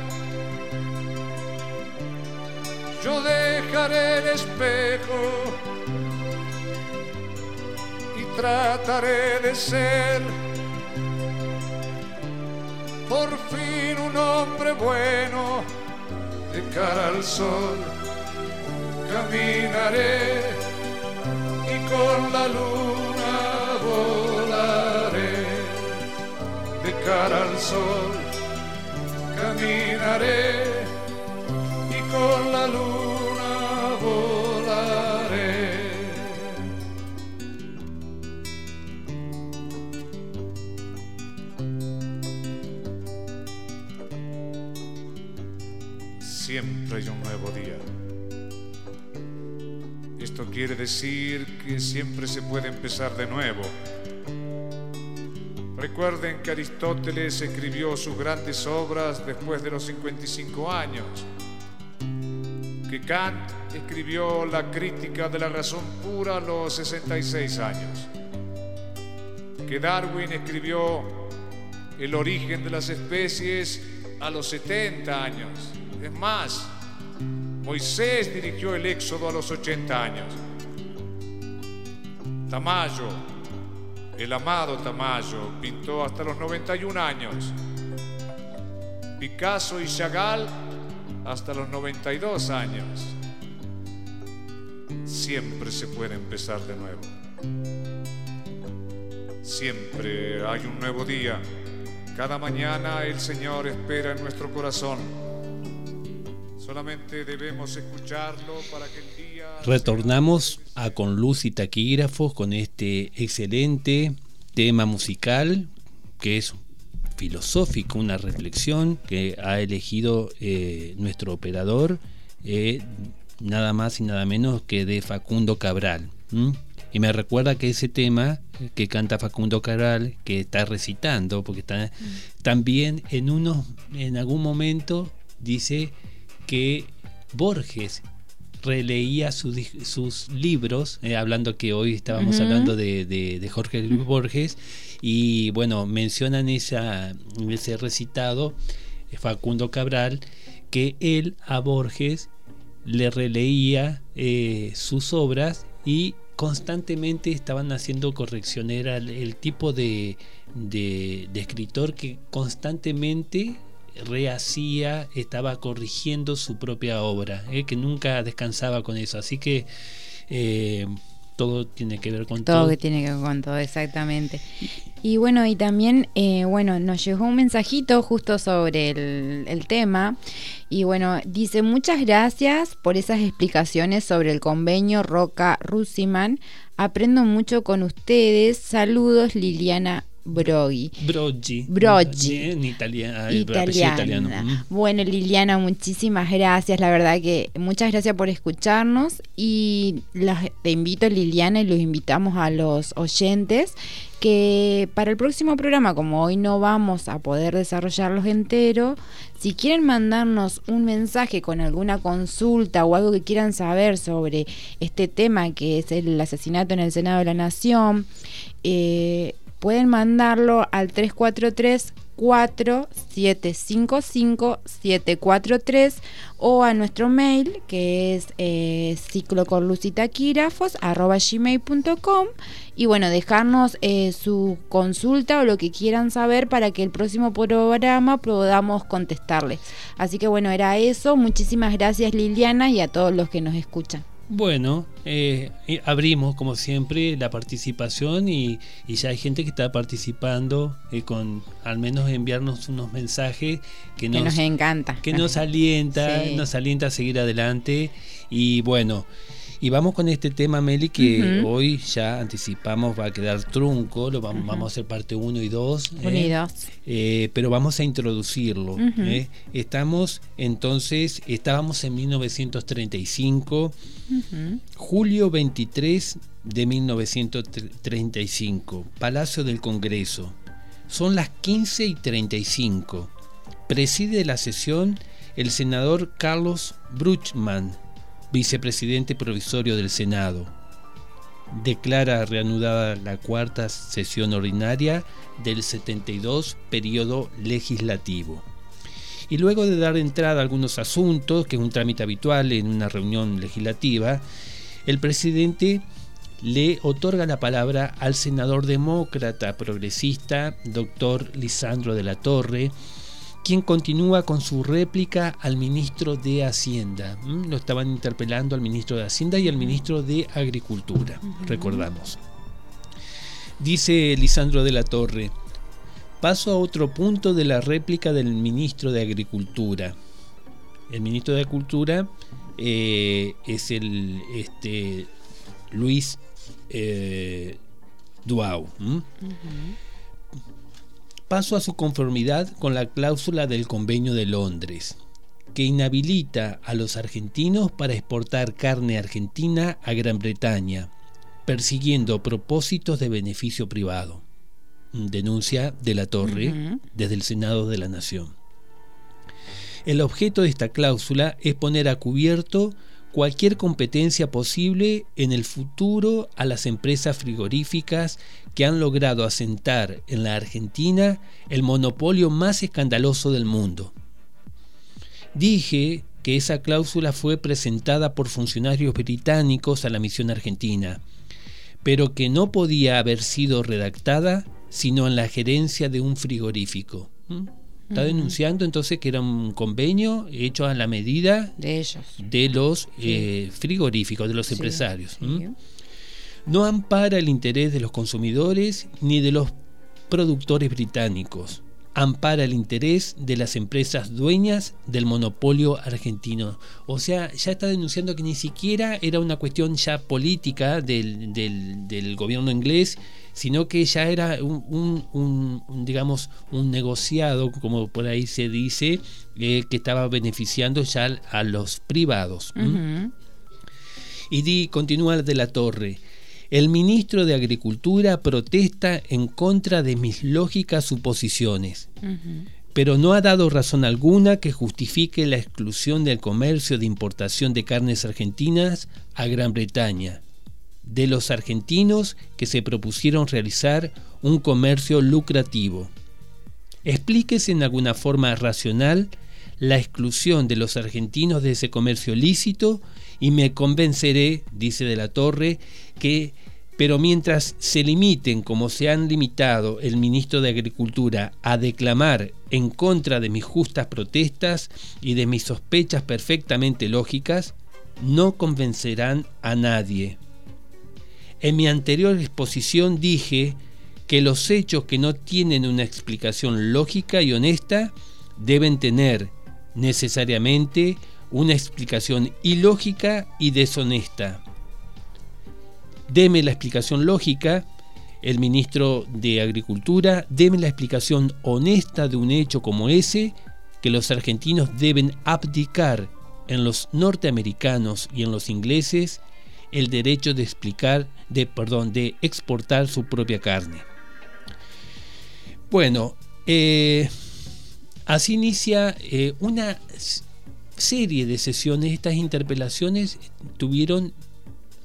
yo dejaré el espejo y trataré de ser por fin un hombre bueno de cara al sol. Caminaré y con la luna volaré de cara al sol. Y con la luna volaré. siempre hay un nuevo día. Esto quiere decir que siempre se puede empezar de nuevo. Recuerden que Aristóteles escribió sus grandes obras después de los 55 años, que Kant escribió la crítica de la razón pura a los 66 años, que Darwin escribió el origen de las especies a los 70 años. Es más, Moisés dirigió el éxodo a los 80 años. Tamayo, el amado Tamayo, pintó hasta los 91 años. Picasso y Chagall hasta los 92 años. Siempre se puede empezar de nuevo. Siempre hay un nuevo día. Cada mañana el Señor espera en nuestro corazón Solamente debemos escucharlo para que el día... Retornamos a Con Luz y Taquígrafos con este excelente tema musical que es filosófico, una reflexión que ha elegido eh, nuestro operador, eh, nada más y nada menos que de Facundo Cabral. Y me recuerda que ese tema que canta Facundo Cabral, que está recitando, porque está también en unos, en algún momento dice que Borges releía sus libros, eh, hablando que hoy estábamos hablando de, Jorge Luis Borges, y bueno, mencionan esa, ese recitado eh, Facundo Cabral, que él a Borges le releía eh, sus obras y constantemente estaban haciendo corrección, era el, tipo de, de escritor que constantemente rehacía, estaba corrigiendo su propia obra, ¿eh? que nunca descansaba con eso. Así que eh, todo tiene que ver con todo. Todo que tiene que ver con todo, exactamente. Y bueno, y también, eh, bueno, nos llegó un mensajito justo sobre el, el, tema. Y bueno, dice, muchas gracias por esas explicaciones sobre el convenio Roca Rusiman. Aprendo mucho con ustedes. Saludos, Liliana Broggi. Broggi. Broggi. En italiano. italiano. Bueno, Liliana, muchísimas gracias. La verdad que muchas gracias por escucharnos. Y te invito, Liliana, y los invitamos a los oyentes que para el próximo programa, como hoy no vamos a poder desarrollarlos entero, si quieren mandarnos un mensaje con alguna consulta o algo que quieran saber sobre este tema que es el asesinato en el Senado de la Nación, eh, pueden mandarlo al 343 4755-743 o a nuestro mail que es eh, y bueno, dejarnos eh, su consulta o lo que quieran saber para que el próximo programa podamos contestarles. Así que bueno, era eso. Muchísimas gracias Liliana y a todos los que nos escuchan. Bueno, eh, abrimos como siempre la participación y, ya hay gente que está participando eh, con al menos enviarnos unos mensajes que nos, encanta, que nos alienta, nos alienta a seguir adelante. Y bueno. Y vamos con este tema, Meli, que hoy ya anticipamos va a quedar trunco, lo vamos, vamos a hacer parte 1 y 2. Unidos. ¿eh? Eh, pero vamos a introducirlo. ¿eh? Estamos entonces, estábamos en 1935, julio 23 de 1935, Palacio del Congreso. Son las 15 y 35. Preside la sesión el senador Carlos Bruchman vicepresidente provisorio del Senado. Declara reanudada la cuarta sesión ordinaria del 72 periodo legislativo. Y luego de dar entrada a algunos asuntos, que es un trámite habitual en una reunión legislativa, el presidente le otorga la palabra al senador demócrata progresista, doctor Lisandro de la Torre, quien continúa con su réplica al ministro de Hacienda. Lo estaban interpelando al ministro de Hacienda y al ministro de Agricultura, recordamos. Dice Lisandro de la Torre, paso a otro punto de la réplica del ministro de Agricultura. El ministro de Agricultura eh, es el este, Luis eh, Duau paso a su conformidad con la cláusula del Convenio de Londres, que inhabilita a los argentinos para exportar carne argentina a Gran Bretaña, persiguiendo propósitos de beneficio privado. Denuncia de la Torre desde el Senado de la Nación. El objeto de esta cláusula es poner a cubierto cualquier competencia posible en el futuro a las empresas frigoríficas que han logrado asentar en la Argentina el monopolio más escandaloso del mundo. Dije que esa cláusula fue presentada por funcionarios británicos a la misión argentina, pero que no podía haber sido redactada sino en la gerencia de un frigorífico. ¿Mm? Está denunciando entonces que era un convenio hecho a la medida de ellos, de los eh, frigoríficos, de los empresarios. No ampara el interés de los consumidores ni de los productores británicos. Ampara el interés de las empresas dueñas del monopolio argentino. O sea, ya está denunciando que ni siquiera era una cuestión ya política del, del, del gobierno inglés, sino que ya era un, digamos, un negociado, como por ahí se dice, eh, que estaba beneficiando ya a los privados. Y di, continúa de la torre. El ministro de Agricultura protesta en contra de mis lógicas suposiciones, pero no ha dado razón alguna que justifique la exclusión del comercio de importación de carnes argentinas a Gran Bretaña de los argentinos que se propusieron realizar un comercio lucrativo. Explíquese en alguna forma racional la exclusión de los argentinos de ese comercio lícito y me convenceré, dice de la Torre, que, pero mientras se limiten como se han limitado el ministro de Agricultura a declamar en contra de mis justas protestas y de mis sospechas perfectamente lógicas, no convencerán a nadie. En mi anterior exposición dije que los hechos que no tienen una explicación lógica y honesta deben tener necesariamente una explicación ilógica y deshonesta. Deme la explicación lógica, el ministro de Agricultura, deme la explicación honesta de un hecho como ese, que los argentinos deben abdicar en los norteamericanos y en los ingleses el derecho de explicar, de, perdón, de exportar su propia carne. Bueno, eh, así inicia eh, una serie de sesiones. Estas interpelaciones tuvieron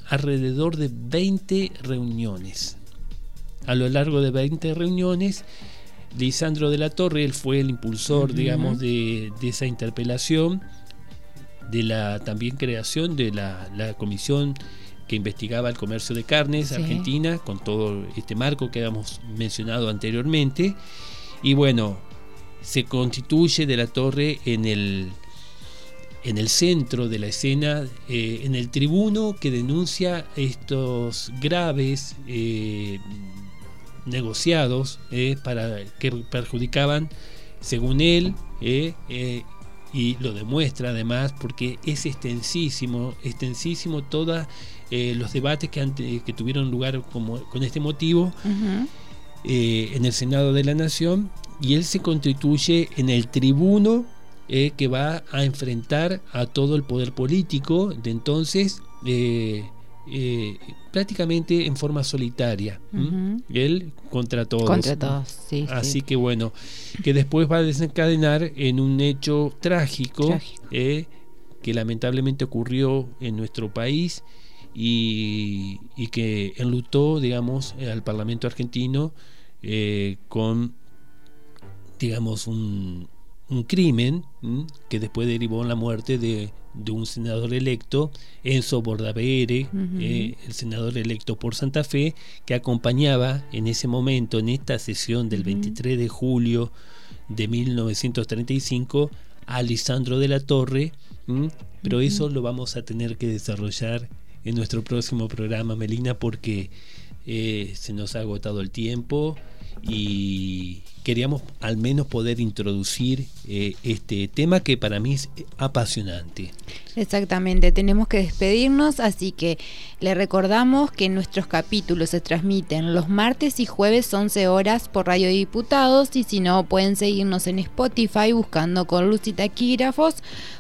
alrededor de 20 reuniones. A lo largo de 20 reuniones, Lisandro de la Torre, él fue el impulsor, digamos, de, esa interpelación, de la también creación de la, comisión que investigaba el comercio de carnes Argentina, con todo este marco que habíamos mencionado anteriormente. Y bueno, se constituye de la Torre en el, en el centro de la escena, eh, en el tribuno que denuncia estos graves eh, negociados eh, para que perjudicaban, según él, y lo demuestra además porque es extensísimo, extensísimo todos los debates que, que tuvieron lugar como, con este motivo en el Senado de la Nación y él se constituye en el tribuno que va a enfrentar a todo el poder político de entonces eh, prácticamente en forma solitaria. Él contra todos. Contra todos, sí. Así que bueno, que después va a desencadenar en un hecho trágico, eh, que lamentablemente ocurrió en nuestro país y, que enlutó, digamos, al Parlamento argentino eh, con, digamos, un, un crimen que después derivó en la muerte de de un senador electo, Enzo Bordavere, eh, el senador electo por Santa Fe, que acompañaba en ese momento, en esta sesión del 23 de julio de 1935, a Lisandro de la Torre, pero eso lo vamos a tener que desarrollar en nuestro próximo programa, Melina, porque eh, se nos ha agotado el tiempo y queríamos al menos poder introducir eh, este tema que para mí es apasionante. Exactamente, tenemos que despedirnos, así que le recordamos que nuestros capítulos se transmiten los martes y jueves 11 horas por Radio Diputados y si no pueden seguirnos en Spotify buscando con Luz y Taquígrafos.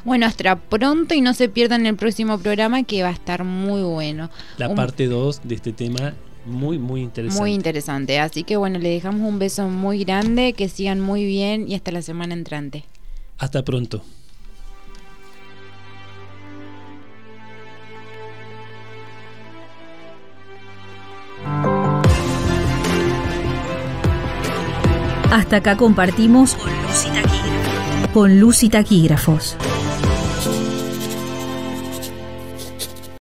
Bueno, hasta pronto y no se pierdan el próximo programa que va a estar muy bueno. La parte 2 de este tema muy, muy interesante. Muy interesante. Así que bueno, le dejamos un beso muy grande, que sigan muy bien y hasta la semana entrante. Hasta pronto. Hasta acá compartimos con luz y taquígrafos. Con luz y taquígrafos.